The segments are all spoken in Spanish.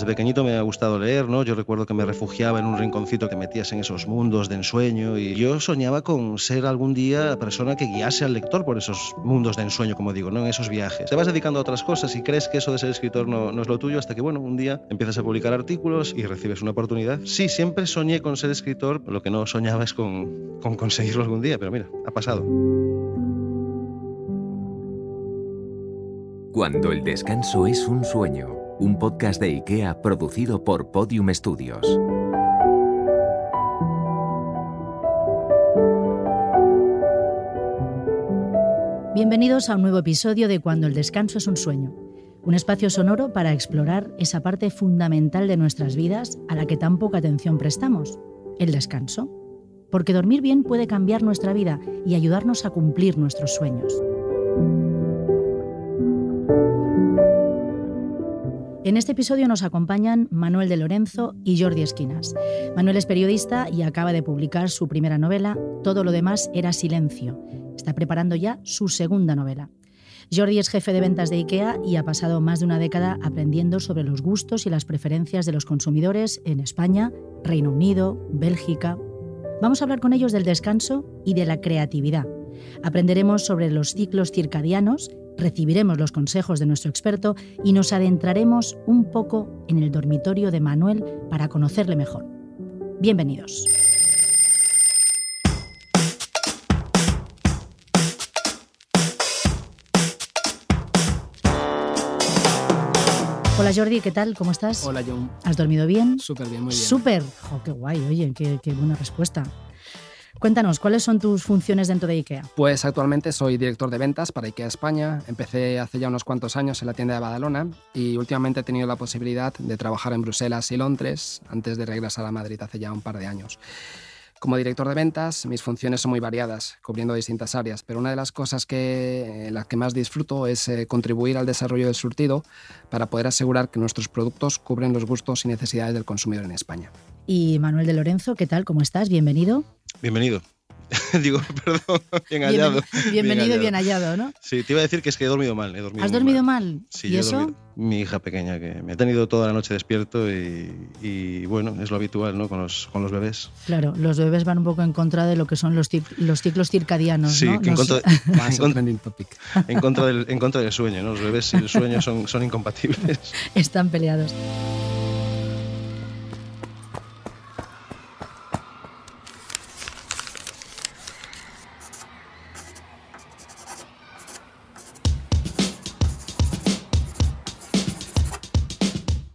Desde pequeñito me ha gustado leer, ¿no? Yo recuerdo que me refugiaba en un rinconcito que metías en esos mundos de ensueño y yo soñaba con ser algún día la persona que guiase al lector por esos mundos de ensueño, como digo, ¿no? En esos viajes. Te vas dedicando a otras cosas y crees que eso de ser escritor no, es lo tuyo hasta que, bueno, un día empiezas a publicar artículos y recibes una oportunidad. Sí, siempre soñé con ser escritor, lo que no soñaba es con conseguirlo algún día, pero mira, ha pasado. Cuando el descanso es un sueño un podcast de IKEA producido por Podium Studios. Bienvenidos a un nuevo episodio de Cuando el descanso es un sueño, un espacio sonoro para explorar esa parte fundamental de nuestras vidas a la que tan poca atención prestamos, el descanso. Porque dormir bien puede cambiar nuestra vida y ayudarnos a cumplir nuestros sueños. En este episodio nos acompañan Manuel de Lorenzo y Jordi Esquinas. Manuel es periodista y acaba de publicar su primera novela, Todo lo demás era silencio. Está preparando ya su segunda novela. Jordi es jefe de ventas de IKEA y ha pasado más de una década aprendiendo sobre los gustos y las preferencias de los consumidores en España, Reino Unido, Bélgica. Vamos a hablar con ellos del descanso y de la creatividad. Aprenderemos sobre los ciclos circadianos recibiremos los consejos de nuestro experto y nos adentraremos un poco en el dormitorio de Manuel para conocerle mejor. Bienvenidos. Hola Jordi, ¿qué tal? ¿Cómo estás? Hola John. ¿Has dormido bien? Súper bien, muy bien. Súper. qué guay, oye, qué, qué buena respuesta. Cuéntanos, ¿cuáles son tus funciones dentro de IKEA? Pues actualmente soy director de ventas para IKEA España. Empecé hace ya unos cuantos años en la tienda de Badalona y últimamente he tenido la posibilidad de trabajar en Bruselas y Londres antes de regresar a Madrid hace ya un par de años. Como director de ventas, mis funciones son muy variadas, cubriendo distintas áreas, pero una de las cosas que, eh, las que más disfruto es eh, contribuir al desarrollo del surtido para poder asegurar que nuestros productos cubren los gustos y necesidades del consumidor en España. Y Manuel de Lorenzo, ¿qué tal? ¿Cómo estás? Bienvenido. Bienvenido. Digo, perdón, bien hallado. bienvenido y bien hallado, ¿no? Sí, te iba a decir que es que he dormido mal. He dormido ¿Has dormido mal? Sí, ¿Y eso? mi hija pequeña, que me ha tenido toda la noche despierto y, bueno, es lo habitual, ¿no? Con los, con los bebés. Claro, los bebés van un poco en contra de lo que son los, los ciclos circadianos, sí, ¿no? que en, contra, en, contra, del, en contra del sueño, ¿no? Los bebés y el sueño son, son incompatibles. Están peleados.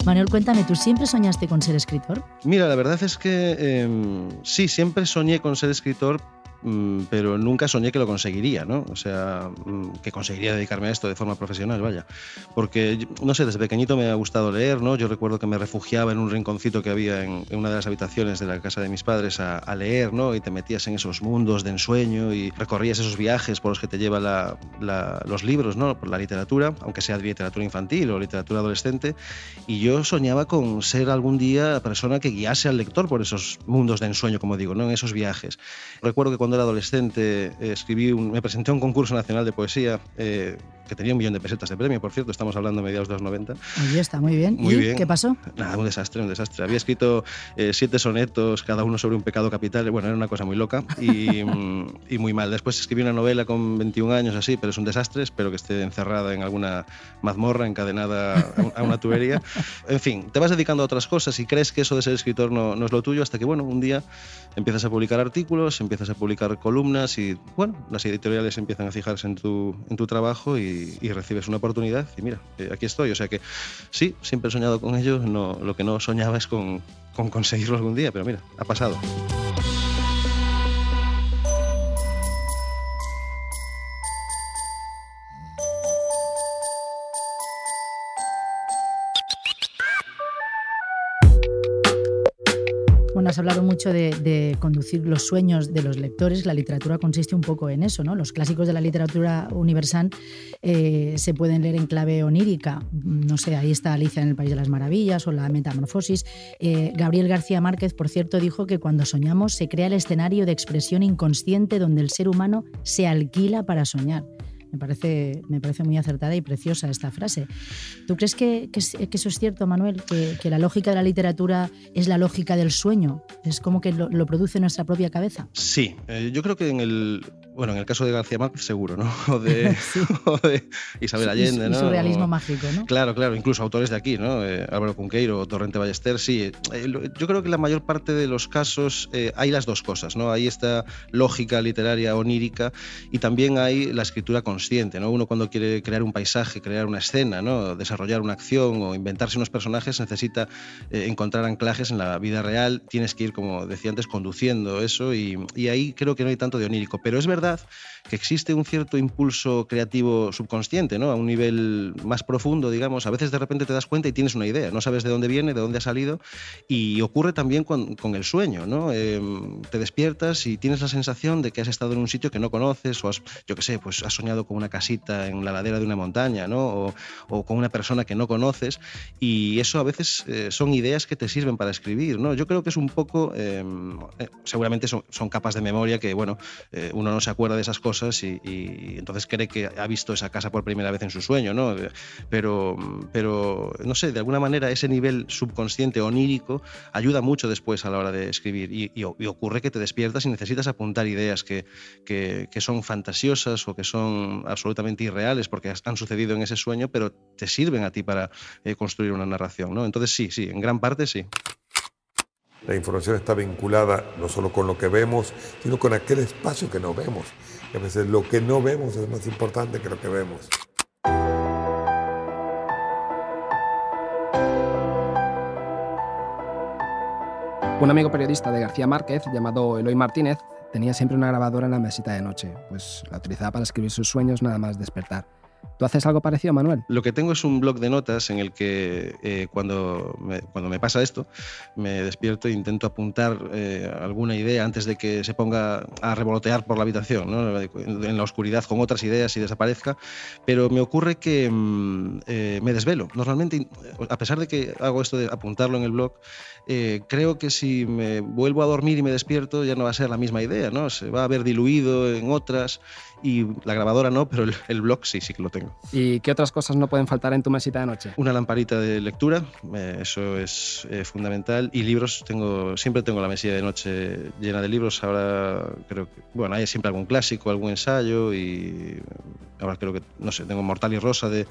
Manuel, cuéntame, ¿tú siempre soñaste con ser escritor? Mira, la verdad es que em, sí, siempre soñé con ser escritor, pero nunca soñé que lo conseguiría, ¿no? O sea, mm, que conseguiría dedicarme a esto de forma profesional, vaya. Porque, no sé, desde pequeñito me ha gustado leer, ¿no? Yo recuerdo que me refugiaba en un rinconcito que había en, una de las habitaciones de la casa de mis padres a, leer, ¿no? Y te metías en esos mundos de ensueño y recorrías esos viajes por los que te lleva los libros, ¿no? Por la literatura, aunque sea literatura infantil o literatura adolescente. Y yo soñaba con ser algún día la persona que guiase al lector por esos mundos de ensueño, como digo, ¿no? En esos viajes. Recuerdo que cuando era adolescente eh, escribí me presenté a un concurso nacional de poesía eh, que tenía un millón de pesetas de premio, por cierto, estamos hablando de mediados de los 90. Oye, está muy bien. Muy ¿Y bien. qué pasó? Nada, un desastre, un desastre. Había escrito eh, siete sonetos, cada uno sobre un pecado capital, bueno, era una cosa muy loca y, y, muy mal. Después escribí una novela con 21 años así, pero es un desastre, espero que esté encerrada en alguna mazmorra, encadenada a una tubería. En fin, te vas dedicando a otras cosas y crees que eso de ser escritor no, no es lo tuyo hasta que, bueno, un día empiezas a publicar artículos, empiezas a publicar columnas y, bueno, las editoriales empiezan a fijarse en tu, en tu trabajo y recibes una oportunidad y mira, eh, aquí estoy. O sea que sí, siempre he soñado con ello, no, lo que no soñaba es con, con conseguirlo algún día, pero mira, ha pasado. Hablado mucho de, conducir los sueños de los lectores. La literatura consiste un poco en eso, ¿no? Los clásicos de la literatura universal eh, se pueden leer en clave onírica. No sé, ahí está Alicia en el País de las Maravillas o la Metamorfosis. Eh, Gabriel García Márquez, por cierto, dijo que cuando soñamos se crea el escenario de expresión inconsciente donde el ser humano se alquila para soñar. Me parece, me parece muy acertada y preciosa esta frase. ¿Tú crees que, eso es cierto, Manuel? Que, la lógica de la literatura es la lógica del sueño? ¿Es como que lo, lo produce nuestra propia cabeza? Sí, eh, yo creo que en el, bueno, en el caso de García Márquez seguro, ¿no? O de, Isabel Allende, ¿no? Su realismo mágico, ¿no? Claro, claro, incluso autores de aquí, ¿no? Eh, Álvaro Cunqueiro, Torrente Ballester, sí. Eh, yo creo que la mayor parte de los casos eh, hay las dos cosas, ¿no? Hay esta lógica literaria onírica y también hay la escritura consciente, ¿no? Uno cuando quiere crear un paisaje, crear una escena, ¿no? Desarrollar una acción o inventarse unos personajes necesita encontrar anclajes en la vida real, tienes que ir, como decía antes, conduciendo eso y, y ahí creo que no hay tanto de onírico, pero es verdad que existe un cierto impulso creativo subconsciente, ¿no? A un nivel más profundo, digamos. A veces de repente te das cuenta y tienes una idea, no sabes de dónde viene, de dónde ha salido, y ocurre también con, el sueño, ¿no? Em, te despiertas y tienes la sensación de que has estado en un sitio que no conoces, o has, yo qué sé, pues has soñado con una casita en la ladera de una montaña, ¿no? O, con una persona que no conoces, y eso a veces eh, son ideas que te sirven para escribir, ¿no? Yo creo que es un poco, em, eh, seguramente son, son, capas de memoria que, bueno, eh, uno no se acuerda de esas cosas y, entonces cree que ha visto esa casa por primera vez en su sueño, ¿no? Pero, pero, no sé, de alguna manera ese nivel subconsciente onírico ayuda mucho después a la hora de escribir y, ocurre que te despiertas y necesitas apuntar ideas que, que, son fantasiosas o que son absolutamente irreales porque han sucedido en ese sueño, pero te sirven a ti para eh, construir una narración, ¿no? Entonces sí, sí, en gran parte sí. La información está vinculada no solo con lo que vemos, sino con aquel espacio que no vemos. a veces lo que no vemos es más importante que lo que vemos. Un amigo periodista de García Márquez, llamado Eloy Martínez, tenía siempre una grabadora en la mesita de noche, pues la utilizaba para escribir sus sueños nada más despertar. ¿Tú haces algo parecido, Manuel? Lo que tengo es un blog de notas en el que eh, cuando, me, cuando me pasa esto, me despierto e intento apuntar eh, alguna idea antes de que se ponga a revolotear por la habitación, ¿no? en la oscuridad con otras ideas y desaparezca. Pero me ocurre que mm, eh, me desvelo. Normalmente, a pesar de que hago esto de apuntarlo en el blog, creo que si me vuelvo a dormir y me despierto ya no va a ser la misma idea, ¿no? Se va a haber diluido en otras y la grabadora no, pero el, blog sí, sí que lo tengo. ¿Y qué otras cosas no pueden faltar en tu mesita de noche? Una lamparita de lectura, eh, eso es eh, fundamental. Y libros, tengo, siempre tengo la mesita de noche llena de libros. Ahora creo que, bueno, hay siempre algún clásico, algún ensayo y ahora creo que, no sé, tengo Mortal y Rosa de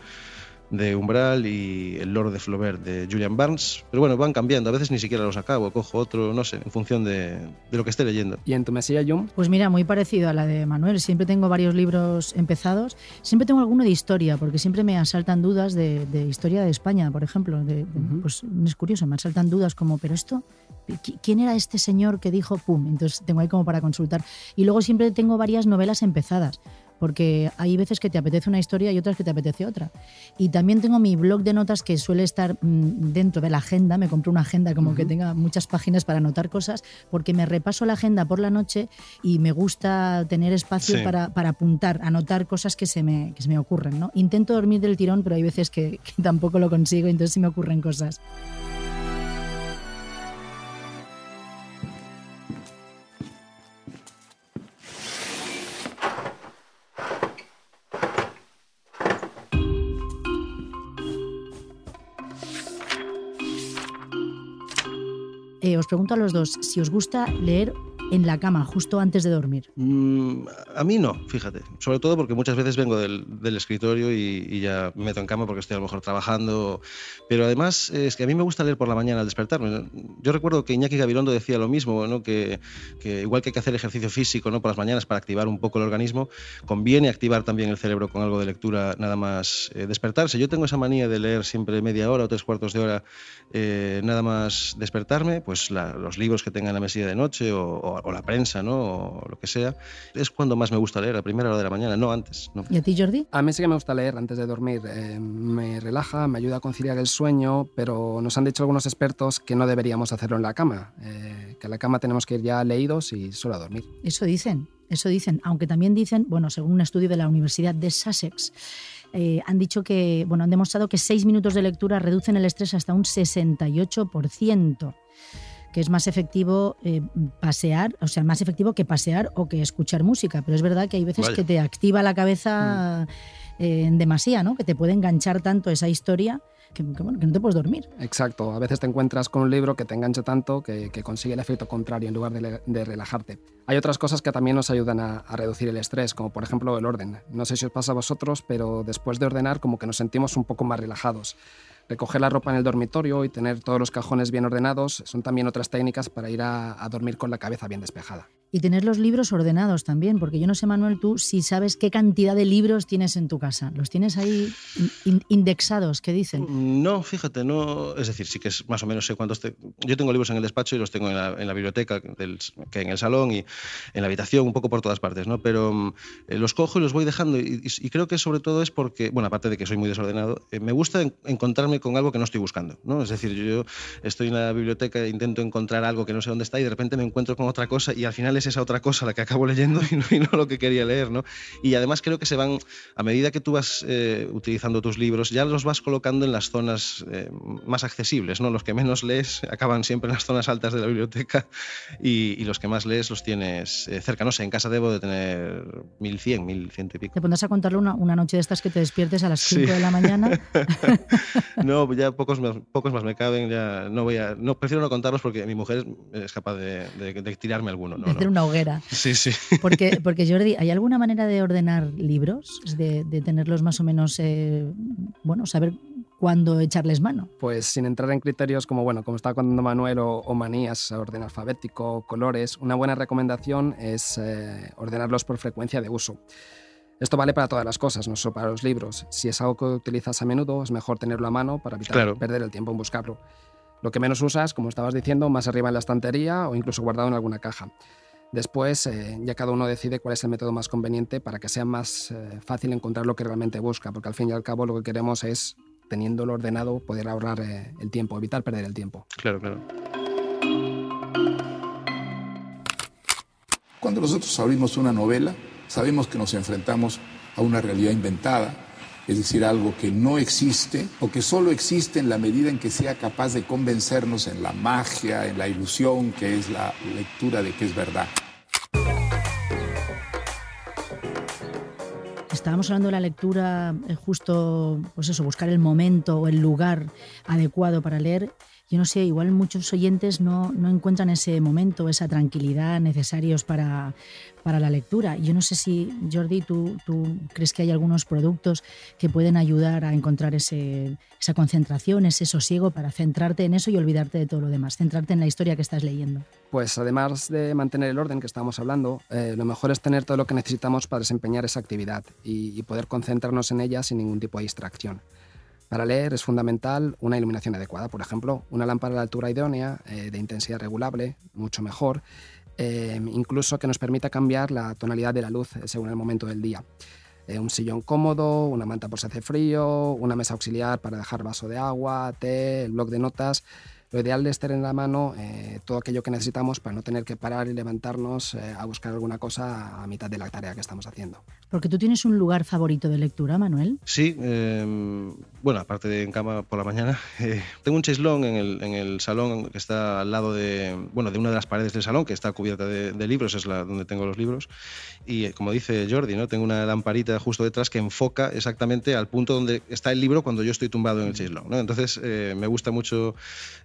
de Umbral y El Lord de Flaubert de Julian Barnes. Pero bueno, van cambiando. A veces ni siquiera los acabo, cojo otro, no sé, en función de, de lo que esté leyendo. ¿Y en tu mesilla, Jum? Pues mira, muy parecido a la de Manuel. Siempre tengo varios libros empezados. Siempre tengo alguno de historia, porque siempre me asaltan dudas de, de historia de España, por ejemplo. De, Pues es curioso, me asaltan dudas como, ¿pero esto? ¿Quién era este señor que dijo pum? Entonces tengo ahí como para consultar. Y luego siempre tengo varias novelas empezadas porque hay veces que te apetece una historia y otras que te apetece otra. Y también tengo mi blog de notas que suele estar mm, dentro de la agenda, me compro una agenda como que tenga muchas páginas para anotar cosas, porque me repaso la agenda por la noche y me gusta tener espacio para, apuntar, anotar cosas que se me, que se me ocurren. ¿no? Intento dormir del tirón, pero hay veces que, que tampoco lo consigo, entonces sí me ocurren cosas. Eh, os pregunto a los dos si os gusta leer en la cama justo antes de dormir? Mm, a mí no, fíjate. Sobre todo porque muchas veces vengo del, escritorio y, ya me meto en cama porque estoy a lo mejor trabajando. Pero además es que a mí me gusta leer por la mañana al despertarme. Yo recuerdo que Iñaki Gabilondo decía lo mismo, ¿no? que, igual que hay que hacer ejercicio físico ¿no? por las mañanas para activar un poco el organismo, conviene activar también el cerebro con algo de lectura nada más eh, despertarse. Yo tengo esa manía de leer siempre media hora o tres cuartos de hora eh, nada más despertarme, pues los libros que tenga en la mesilla de noche o o la prensa, ¿no? O lo que sea, es cuando más me gusta leer, a primera hora de la mañana, no antes. ¿no? ¿Y a ti, Jordi? A mí sí que me gusta leer antes de dormir. Eh, me relaja, me ayuda a conciliar el sueño, pero nos han dicho algunos expertos que no deberíamos hacerlo en la cama, eh, que a la cama tenemos que ir ya leídos y solo a dormir. Eso dicen, eso dicen, aunque también dicen, bueno, según un estudio de la Universidad de Sussex, eh, han dicho que, bueno, han demostrado que seis minutos de lectura reducen el estrés hasta un 68% que es más efectivo eh, pasear, o sea, más efectivo que pasear o que escuchar música. Pero es verdad que hay veces Vaya. que te activa la cabeza eh, en demasía, ¿no? Que te puede enganchar tanto esa historia que, que, bueno, que no te puedes dormir. Exacto, a veces te encuentras con un libro que te engancha tanto que, que consigue el efecto contrario en lugar de relajarte. Hay otras cosas que también nos ayudan a, a reducir el estrés, como por ejemplo el orden. No sé si os pasa a vosotros, pero después de ordenar como que nos sentimos un poco más relajados. Recoger la ropa en el dormitorio y tener todos los cajones bien ordenados son también otras técnicas para ir a, dormir con la cabeza bien despejada. Y tener los libros ordenados también, porque yo no sé, Manuel, tú si sabes qué cantidad de libros tienes en tu casa. ¿Los tienes ahí in- in- indexados? ¿Qué dicen? No, fíjate, no. Es decir, sí que es más o menos sé cuántos. te- Yo tengo libros en el despacho y los tengo en la, en la biblioteca, del- que en el salón y en la habitación, un poco por todas partes, ¿no? Pero mm, eh, los cojo y los voy dejando. Y, y- y creo que sobre todo es porque, bueno, aparte de que soy muy desordenado, eh, me gusta en- encontrarme con algo que no estoy buscando, ¿no? Es decir, yo estoy en la biblioteca e intento encontrar algo que no sé dónde está y de repente me encuentro con otra cosa y al final es esa otra cosa la que acabo leyendo y no, y no lo que quería leer, ¿no? Y además creo que se van, a medida que tú vas eh, utilizando tus libros, ya los vas colocando en las zonas eh, más accesibles, ¿no? Los que menos lees acaban siempre en las zonas altas de la biblioteca y, y los que más lees los tienes eh, cerca. No sé, en casa debo de tener 1100, 1100 y pico. Te pondrás a contarlo una, una noche de estas que te despiertes a las Sí. 5 de la mañana. No, ya pocos más, pocos más me caben, ya no voy a, no, prefiero no contarlos porque mi mujer es capaz de, de- de tirarme alguno. No, hacer una hoguera. Sí, sí. Porque, porque Jordi, ¿hay alguna manera de ordenar libros? De, de tenerlos más o menos, eh, bueno, saber cuándo echarles mano. Pues sin entrar en criterios como, bueno, como estaba contando Manuel, o, o manías, orden alfabético, colores, una buena recomendación es eh, ordenarlos por frecuencia de uso. Esto vale para todas las cosas, no solo para los libros. Si es algo que utilizas a menudo, es mejor tenerlo a mano para evitar Claro. perder el tiempo en buscarlo. Lo que menos usas, como estabas diciendo, más arriba en la estantería o incluso guardado en alguna caja. Después, eh, ya cada uno decide cuál es el método más conveniente para que sea más eh, fácil encontrar lo que realmente busca, porque al fin y al cabo lo que queremos es, teniéndolo ordenado, poder ahorrar eh, el tiempo, evitar perder el tiempo. Claro, claro. Cuando nosotros abrimos una novela, sabemos que nos enfrentamos a una realidad inventada, es decir, algo que no existe o que solo existe en la medida en que sea capaz de convencernos en la magia, en la ilusión que es la lectura de que es verdad. Estábamos hablando de la lectura, eh, justo, pues eso, buscar el momento o el lugar adecuado para leer. Yo no sé, igual muchos oyentes no, no encuentran ese momento, esa tranquilidad necesarios para, para la lectura. Yo no sé si, Jordi, tú, tú crees que hay algunos productos que pueden ayudar a encontrar ese, esa concentración, ese sosiego para centrarte en eso y olvidarte de todo lo demás, centrarte en la historia que estás leyendo. Pues además de mantener el orden que estábamos hablando, eh, lo mejor es tener todo lo que necesitamos para desempeñar esa actividad y, y poder concentrarnos en ella sin ningún tipo de distracción. Para leer es fundamental una iluminación adecuada, por ejemplo, una lámpara la altura idónea, eh, de intensidad regulable, mucho mejor, eh, incluso que nos permita cambiar la tonalidad de la luz eh, según el momento del día. Un sillón cómodo, una manta por si hace frío, una mesa auxiliar para dejar vaso de agua, té, el bloc de notas. Lo ideal es tener en la mano todo aquello que necesitamos para no tener que parar y levantarnos a buscar alguna cosa a mitad de la tarea que estamos haciendo. Porque tú tienes un lugar favorito de lectura, Manuel. Sí, eh, bueno, aparte de en cama por la mañana, eh, tengo un cheslón en el, en el salón que está al lado de, bueno, de una de las paredes del salón que está cubierta de, de libros, es la donde tengo los libros. Y eh, como dice Jordi, ¿no? tengo una lamparita justo detrás que enfoca exactamente al punto donde está el libro cuando yo estoy tumbado en el cheslón. ¿no? Entonces eh, me gusta mucho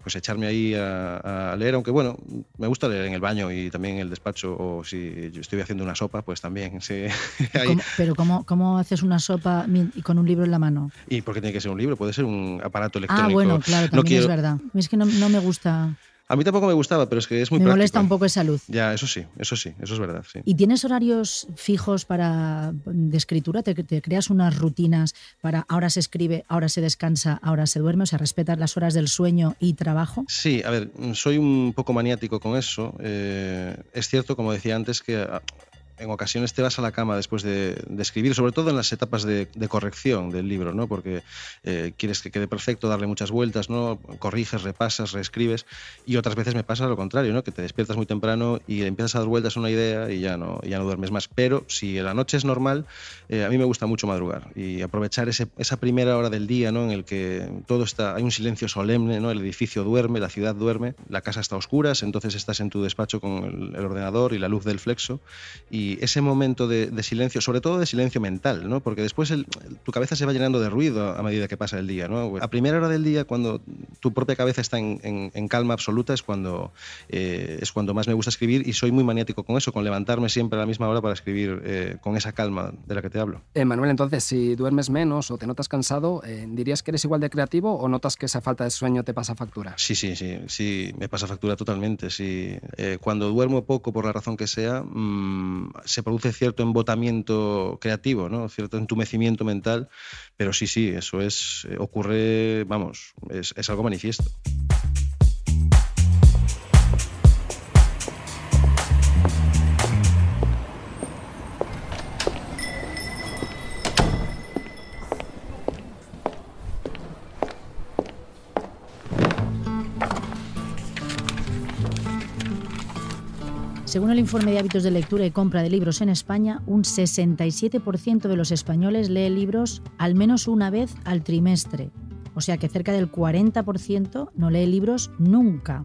pues, echarme ahí a, a, leer, aunque bueno, me gusta leer en el baño y también en el despacho, o si yo estoy haciendo una sopa, pues también. Sí, ¿Cómo, pero ¿cómo, ¿cómo haces una sopa y con un libro en la mano? ¿Y por qué tiene que ser un libro? Puede ser un aparato electrónico. Ah, bueno, claro, también no quiero... es verdad. Es que no, no me gusta A mí tampoco me gustaba, pero es que es muy Me práctico. molesta un poco esa luz. Ya, eso sí, eso sí, eso es verdad, sí. ¿Y tienes horarios fijos para de escritura? ¿Te, te creas unas rutinas para ahora se escribe, ahora se descansa, ahora se duerme? O sea, ¿respetas las horas del sueño y trabajo? Sí, a ver, soy un poco maniático con eso. Eh, es cierto, como decía antes, que ah, en ocasiones te vas a la cama después de, de escribir, sobre todo en las etapas de, de corrección del libro, ¿no? Porque eh, quieres que quede perfecto, darle muchas vueltas, ¿no? Corriges, repasas, reescribes. Y otras veces me pasa lo contrario, ¿no? Que te despiertas muy temprano y empiezas a dar vueltas a una idea y ya no, ya no duermes más. Pero si la noche es normal, eh, a mí me gusta mucho madrugar y aprovechar ese, esa primera hora del día, ¿no? En el que todo está, hay un silencio solemne, ¿no? El edificio duerme, la ciudad duerme, la casa está a oscuras, entonces estás en tu despacho con el, el ordenador y la luz del flexo y ese momento de, de, silencio, sobre todo de silencio mental, ¿no? porque después el, tu cabeza se va llenando de ruido a medida que pasa el día. ¿no? A primera hora del día, cuando tu propia cabeza está en, en, en calma absoluta, es cuando, eh, es cuando más me gusta escribir y soy muy maniático con eso, con levantarme siempre a la misma hora para escribir eh, con esa calma de la que te hablo. Eh, Manuel, entonces, si duermes menos o te notas cansado, ¿dirías que eres igual de creativo o notas que esa falta de sueño te pasa factura? Sí, sí, sí, sí, me pasa factura totalmente. Sí. Cuando duermo poco, por la razón que sea, mmm, se produce cierto embotamiento creativo, ¿no? cierto entumecimiento mental, pero sí, sí, eso es, eh, ocurre, vamos, es, es algo manifiesto. Según el informe de hábitos de lectura y compra de libros en España, un 67% de los españoles lee libros al menos una vez al trimestre. O sea que cerca del 40% no lee libros nunca.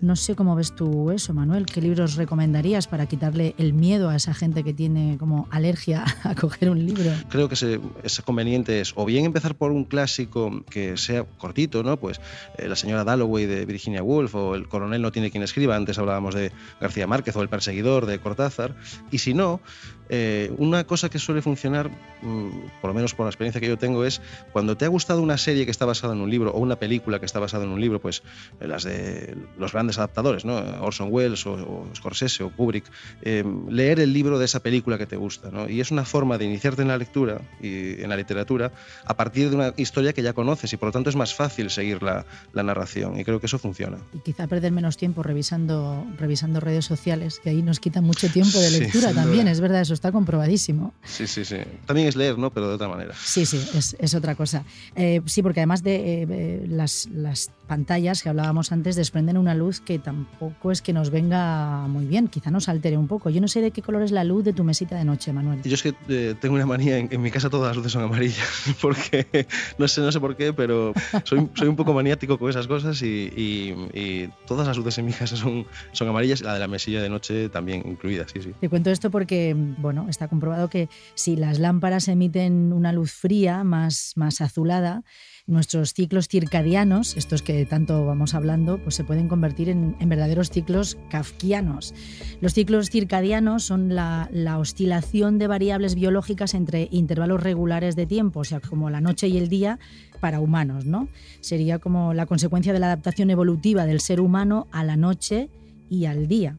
No sé cómo ves tú eso, Manuel. ¿Qué libros recomendarías para quitarle el miedo a esa gente que tiene como alergia a coger un libro? Creo que se, es conveniente es o bien empezar por un clásico que sea cortito, ¿no? Pues eh, La señora Dalloway de Virginia Woolf o El coronel no tiene quien escriba. Antes hablábamos de García Márquez o El perseguidor de Cortázar. Y si no, eh, una cosa que suele funcionar, mmm, por lo menos por la experiencia que yo tengo, es cuando te ha gustado una serie que está basada en un libro o una película que está basada en un libro, pues eh, las de los grandes adaptadores, ¿no? Orson Welles o, o Scorsese o Kubrick, eh, leer el libro de esa película que te gusta. ¿no? Y es una forma de iniciarte en la lectura y en la literatura a partir de una historia que ya conoces y por lo tanto es más fácil seguir la, la narración y creo que eso funciona. Y quizá perder menos tiempo revisando, revisando redes sociales, que ahí nos quitan mucho tiempo de lectura sí, también, duda. es verdad, eso está comprobadísimo. Sí, sí, sí. También es leer, ¿no? Pero de otra manera. Sí, sí, es, es otra cosa. Eh, sí, porque además de eh, las, las pantallas que hablábamos antes desprenden una luz que tampoco es que nos venga muy bien, quizá nos altere un poco. Yo no sé de qué color es la luz de tu mesita de noche, Manuel. Yo es que eh, tengo una manía, en, en, mi casa todas las luces son amarillas, porque no sé, no sé por qué, pero soy, soy un poco maniático con esas cosas y, y, y, todas las luces en mi casa son, son amarillas, la de la mesilla de noche también incluida, sí, sí. Te cuento esto porque, bueno, está comprobado que si las lámparas emiten una luz fría, más, más azulada, nuestros ciclos circadianos, estos que tanto vamos hablando, pues se pueden convertir en, verdaderos ciclos kafkianos. Los ciclos circadianos son la, la, oscilación de variables biológicas entre intervalos regulares de tiempo, o sea, como la noche y el día para humanos, ¿no? Sería como la consecuencia de la adaptación evolutiva del ser humano a la noche y al día.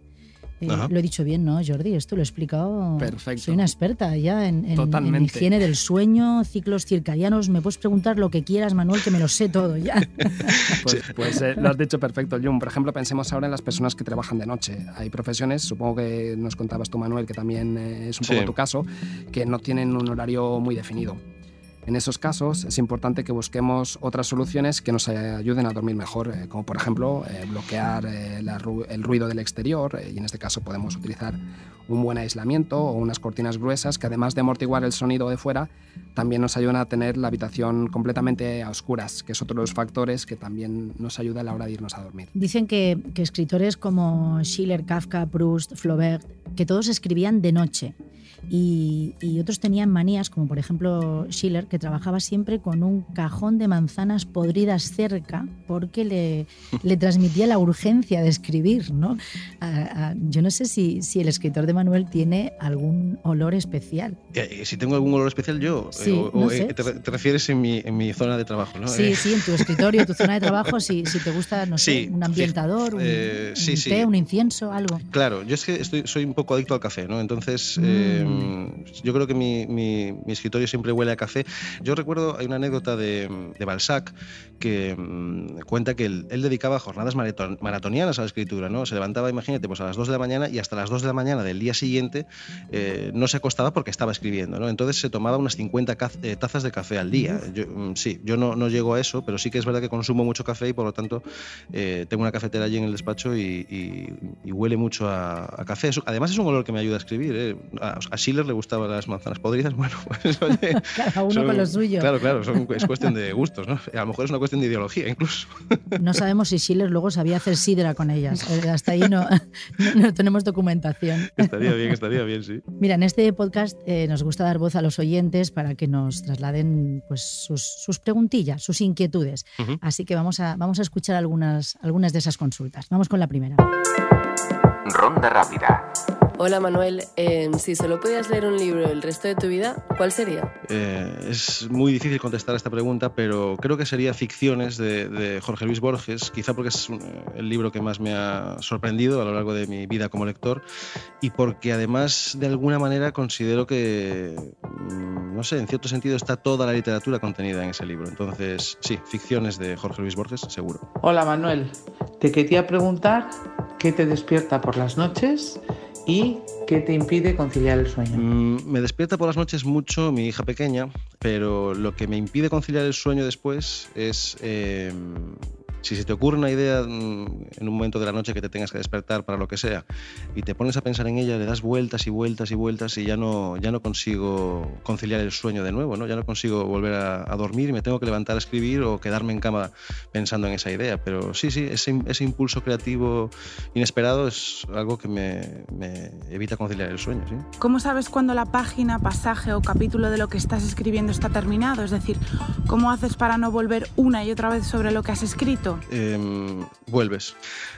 Eh, lo he dicho bien, ¿no, Jordi? Esto lo he explicado. Perfecto. Soy una experta ya en, en, en, higiene del sueño, ciclos circadianos. Me puedes preguntar lo que quieras, Manuel, que me lo sé todo ya. pues, pues eh, lo has dicho perfecto, Jun. Por ejemplo, pensemos ahora en las personas que trabajan de noche. Hay profesiones, supongo que nos contabas tú, Manuel, que también eh, es un poco sí. tu caso, que no tienen un horario muy definido. En esos casos es importante que busquemos otras soluciones que nos ayuden a dormir mejor, eh, como por ejemplo eh, bloquear eh, el ruido del exterior y en este caso podemos utilizar un buen aislamiento o unas cortinas gruesas que además de amortiguar el sonido de fuera, también nos ayudan a tener la habitación completamente a oscuras, que es otro de los factores que también nos ayuda a la hora de irnos a dormir. Dicen que, que escritores como Schiller, Kafka, Proust, Flaubert, que todos escribían de noche. Y, y, otros tenían manías, como por ejemplo Schiller, que trabajaba siempre con un cajón de manzanas podridas cerca porque le, le transmitía la urgencia de escribir. ¿no? yo no sé si, si, el escritor de Manuel tiene algún olor especial. Eh, si tengo algún olor especial yo, eh, o, eh, te, refieres en mi, en mi, zona de trabajo, ¿no? Sí, sí, en tu escritorio, tu zona de trabajo, si, si te gusta, no sé, un ambientador, un, té, un incienso, algo. Claro, yo es que estoy, soy un poco adicto al café, ¿no? Entonces, em, yo creo que mi, mi, mi, escritorio siempre huele a café. Yo recuerdo, hay una anécdota de, de Balzac que mm, cuenta que él, dedicaba jornadas maratonianas a la escritura, ¿no? Se levantaba, imagínate, pues a las 2 de la mañana y hasta las 2 de la mañana del día siguiente eh, no se acostaba porque estaba escribiendo, ¿no? Entonces se tomaba unas 50 eh, tazas de café al día. Yo, mm, sí, yo no, no, llego a eso, pero sí que es verdad que consumo mucho café y por lo tanto eh, tengo una cafetera allí en el despacho y, huele mucho a, café. además es un olor que me ayuda a escribir. A, Schiller le gustaban las manzanas podridas, bueno, pues oye, Cada uno con lo suyo. Claro, claro, es cuestión de gustos, ¿no? A lo mejor es una cuestión de ideología incluso. No sabemos si Schiller luego sabía hacer sidra con ellas. Eh, hasta ahí no, no, tenemos documentación. Estaría bien, estaría bien, sí. Mira, en este podcast eh, nos gusta dar voz a los oyentes para que nos trasladen pues, sus, preguntillas, sus inquietudes. Así que vamos a, vamos a escuchar algunas, algunas de esas consultas. Vamos con la primera. Ronda rápida. Hola Manuel, em, si solo pudieras leer un libro el resto de tu vida, ¿cuál sería? Eh, es muy difícil contestar a esta pregunta, pero creo que sería Ficciones de, Jorge Luis Borges, quizá porque es el libro que más me ha sorprendido a lo largo de mi vida como lector y porque además de alguna manera considero que, mm, no sé, en cierto sentido está toda la literatura contenida en ese libro. Entonces, sí, Ficciones de Jorge Luis Borges, seguro. Hola Manuel, te quería preguntar qué te despierta por las noches ¿Y qué te impide conciliar el sueño? Mm, me despierta por las noches mucho mi hija pequeña, pero lo que me impide conciliar el sueño después es eh, si se te ocurre una idea mm, en un momento de la noche que te tengas que despertar para lo que sea y te pones a pensar en ella, le das vueltas y vueltas y vueltas y ya no, ya no consigo conciliar el sueño de nuevo, ¿no? ya no consigo volver a, dormir y me tengo que levantar a escribir o quedarme en cama pensando en esa idea. Pero sí, sí, ese, ese impulso creativo inesperado es algo que me, me evita conciliar el sueño. ¿sí? ¿Cómo sabes cuándo la página, pasaje o capítulo de lo que estás escribiendo está terminado? Es decir, ¿cómo haces para no volver una y otra vez sobre lo que has escrito? Em, vuelves.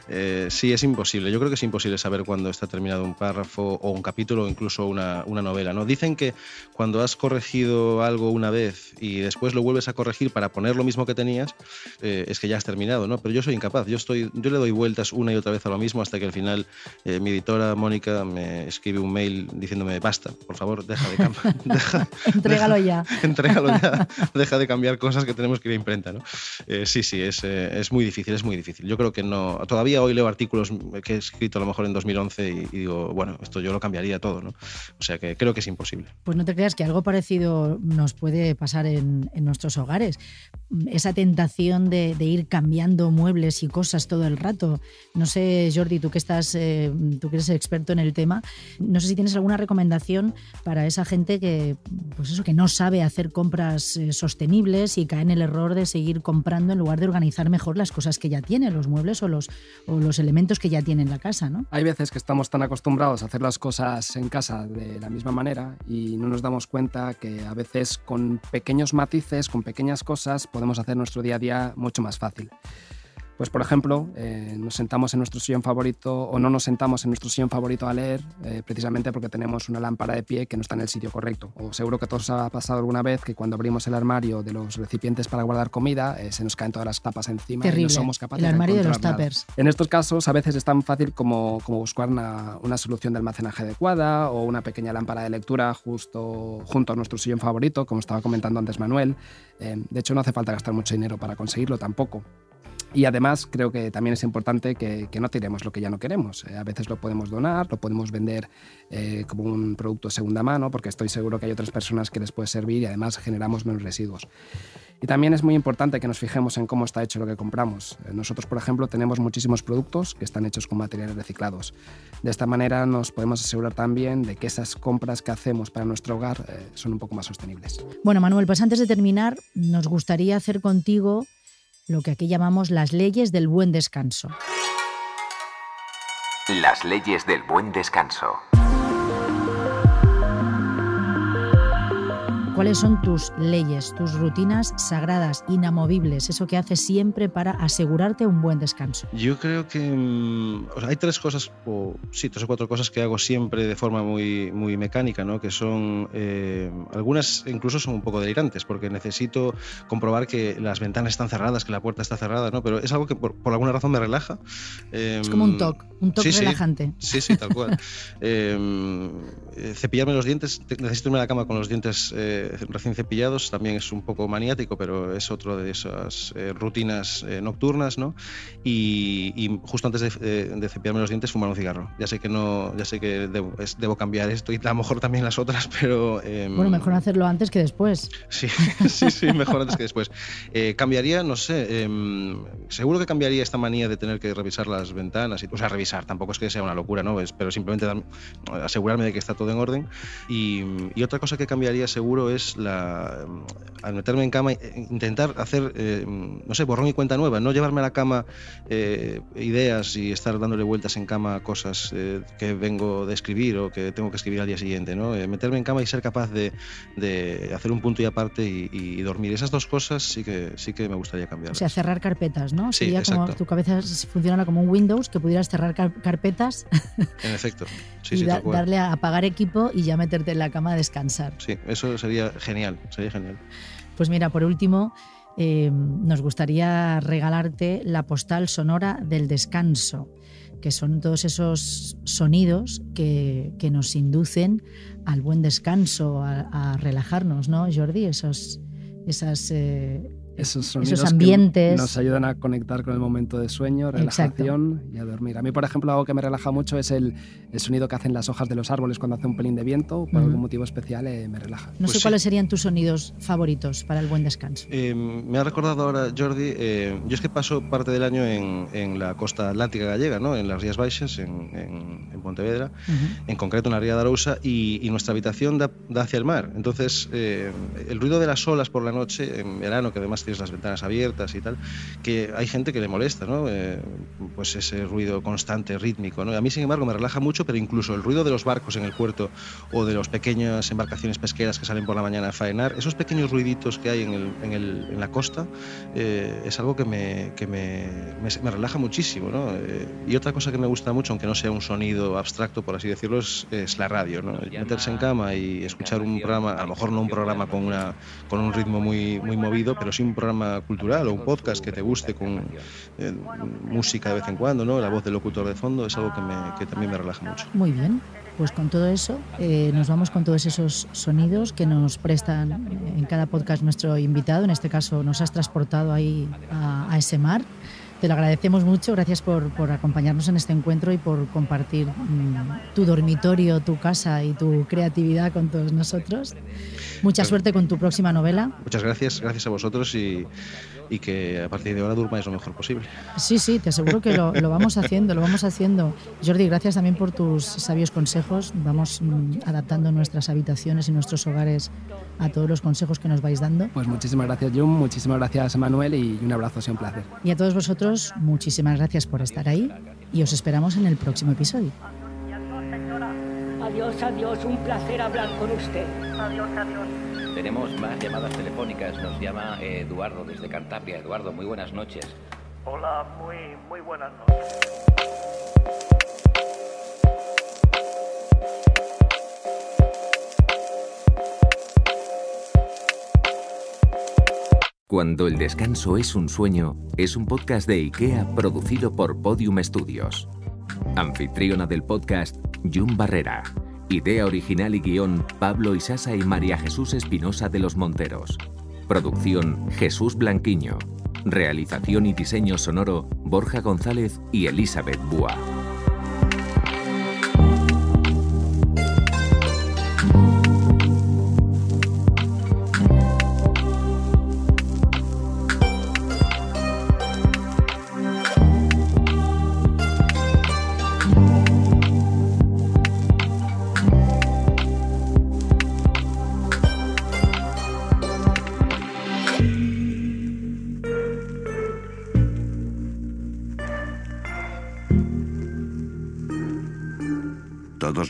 Eh, sí, es imposible. Yo creo que es imposible saber cuándo está terminado un párrafo o un capítulo o incluso una, novela. ¿no? Dicen que cuando has corregido algo una vez y después lo vuelves a corregir para poner lo mismo que tenías, eh, es que ya has terminado. ¿no? Pero yo soy incapaz. Yo, estoy, yo le doy vueltas una y otra vez a lo mismo hasta que al final eh, mi editora Mónica me escribe un mail diciéndome, basta, por favor, deja de cambiar. entrégalo ya. entrégalo ya. deja de cambiar cosas que tenemos que ir a imprenta. ¿no? sí, sí, es, es muy difícil, es muy difícil. Yo creo que no. Todavía hoy leo artículos que he escrito a lo mejor en 2011 y, digo, bueno, esto yo lo cambiaría todo, ¿no? O sea que creo que es imposible. Pues no te creas que algo parecido nos puede pasar en, nuestros hogares. Esa tentación de, ir cambiando muebles y cosas todo el rato. No sé, Jordi, tú que estás, eh, tú que eres experto en el tema, no sé si tienes alguna recomendación para esa gente que, pues eso, que no sabe hacer compras eh, sostenibles y cae en el error de seguir comprando en lugar de organizar mejor las cosas que ya tiene, los muebles o los, o los elementos que ya tiene en la casa, ¿no? Hay veces que estamos tan acostumbrados a hacer las cosas en casa de la misma manera y no nos damos cuenta que a veces con pequeños matices, con pequeñas cosas, podemos hacer nuestro día a día mucho más fácil. Pues por ejemplo, eh, nos sentamos en nuestro sillón favorito o no nos sentamos en nuestro sillón favorito a leer eh, precisamente porque tenemos una lámpara de pie que no está en el sitio correcto. O seguro que a todos ha pasado alguna vez que cuando abrimos el armario de los recipientes para guardar comida eh, se nos caen todas las tapas encima y no somos capaces el armario de, los tuppers. En estos casos a veces es tan fácil como, como buscar una, una, solución de almacenaje adecuada o una pequeña lámpara de lectura justo junto a nuestro sillón favorito, como estaba comentando antes Manuel. de hecho no hace falta gastar mucho dinero para conseguirlo tampoco. Y además creo que también es importante que, no tiremos lo que ya no queremos. Eh, a veces lo podemos donar, lo podemos vender eh, como un producto de segunda mano, porque estoy seguro que hay otras personas que les puede servir y además generamos menos residuos. Y también es muy importante que nos fijemos en cómo está hecho lo que compramos. Eh, nosotros, por ejemplo, tenemos muchísimos productos que están hechos con materiales reciclados. De esta manera nos podemos asegurar también de que esas compras que hacemos para nuestro hogar son un poco más sostenibles. Bueno, Manuel, pues antes de terminar, nos gustaría hacer contigo lo que aquí llamamos las leyes del buen descanso. Las leyes del buen descanso. ¿Cuáles son tus leyes, tus rutinas sagradas, inamovibles, eso que haces siempre para asegurarte un buen descanso? Yo creo que mm, hay tres cosas, o sí, tres o cuatro cosas que hago siempre de forma muy, muy mecánica, ¿no? que son, eh, algunas incluso son un poco delirantes, porque necesito comprobar que las ventanas están cerradas, que la puerta está cerrada, ¿no? pero es algo que por, alguna razón me relaja. es como un toque, un toque relajante. Sí, sí, tal cual. Em, eh, cepillarme los dientes, necesito irme a la cama con los dientes eh, recién cepillados, también es un poco maniático, pero es otro de esas eh, rutinas nocturnas, ¿no? Y, justo antes de, cepillarme los dientes, fumar un cigarro. Ya sé que no, ya sé que debo, debo, cambiar esto y a lo mejor también las otras, pero... Em, bueno, mejor hacerlo antes que después. Sí, sí, sí, mejor antes que después. cambiaría, no sé, em, seguro que cambiaría esta manía de tener que revisar las ventanas, y, o sea, revisar, tampoco es que sea una locura, ¿no? pero simplemente asegurarme de que está todo en orden. Y, otra cosa que cambiaría seguro es la, al meterme en cama, intentar hacer, eh, no sé, borrón y cuenta nueva, no llevarme a la cama eh, ideas y estar dándole vueltas en cama a cosas eh, que vengo de escribir o que tengo que escribir al día siguiente, ¿no? meterme en cama y ser capaz de, de hacer un punto y aparte y, dormir. Esas dos cosas sí que, sí que me gustaría cambiar. O sea, cerrar carpetas, ¿no? Sí, Sería como tu cabeza funcionara como un Windows, que pudieras cerrar carpetas. En efecto. y darle a apagar equipo y ya meterte en la cama a descansar. Sí, eso sería genial, sería genial. Pues mira, por último, eh, nos gustaría regalarte la postal sonora del descanso, que son todos esos sonidos que, nos inducen al buen descanso, a, relajarnos, ¿no, Jordi? Esos, esas eh, esos sonidos ambientes. nos ayudan a conectar con el momento de sueño, relajación y a dormir. A mí, por ejemplo, algo que me relaja mucho es el, el sonido que hacen las hojas de los árboles cuando hace un pelín de viento. Por algún motivo especial eh, me relaja. No sé pues cuáles serían tus sonidos favoritos para el buen descanso. Eh, me ha recordado ahora, Jordi, eh, yo es que paso parte del año en, en, la costa atlántica gallega, ¿no? en las Rías Baixas, en, en, en Pontevedra, en concreto en la Ría de Arousa, y, y nuestra habitación da, da, hacia el mar. Entonces, el ruido de las olas por la noche, en verano, que además las ventanas abiertas y tal, que hay gente que le molesta, ¿no? Eh, pues ese ruido constante, rítmico, ¿no? A mí, sin embargo, me relaja mucho, pero incluso el ruido de los barcos en el puerto o de las pequeñas embarcaciones pesqueras que salen por la mañana a faenar, esos pequeños ruiditos que hay en, el, en, el, en la costa, eh, es algo que, me, que me, me, relaja muchísimo, ¿no? Eh, y otra cosa que me gusta mucho, aunque no sea un sonido abstracto, por así decirlo, es, es la radio, ¿no? Meterse en cama y escuchar un programa, a lo mejor no un programa con, una, con un ritmo muy, muy movido, pero sí un programa cultural o un podcast que te guste con eh, música de vez en cuando, ¿no? La voz del locutor de fondo es algo que, me, que también me relaja mucho. Muy bien. Pues con todo eso, eh, nos vamos con todos esos sonidos que nos prestan en cada podcast nuestro invitado. En este caso, nos has transportado ahí a, a ese mar. Te lo agradecemos mucho, gracias por, por, acompañarnos en este encuentro y por compartir mm, tu dormitorio, tu casa y tu creatividad con todos nosotros. Mucha suerte con tu próxima novela. Muchas gracias, gracias a vosotros y, y que a partir de ahora durmáis lo mejor posible. Sí, sí, te aseguro que lo, lo, vamos haciendo, lo vamos haciendo. Jordi, gracias también por tus sabios consejos. Vamos mm, adaptando nuestras habitaciones y nuestros hogares a todos los consejos que nos vais dando. Pues muchísimas gracias, Jun, muchísimas gracias, Manuel, y un abrazo, ha sido un placer. Y a todos vosotros, muchísimas gracias por estar ahí y os esperamos en el próximo episodio. Adiós, adiós, un placer hablar con usted. Adiós, adiós. Tenemos más llamadas telefónicas. Nos llama Eduardo desde Cantabria. Eduardo, muy buenas noches. Hola, muy, muy buenas noches. Cuando el descanso es un sueño, es un podcast de IKEA producido por Podium Studios. Anfitriona del podcast, Jun Barrera. Idea original y guion, Pablo Isasa y María Jesús Espinosa de los Monteros. Producción, Jesús Blanquiño. Realización y diseño sonoro, Borja González y Elizabeth Búa.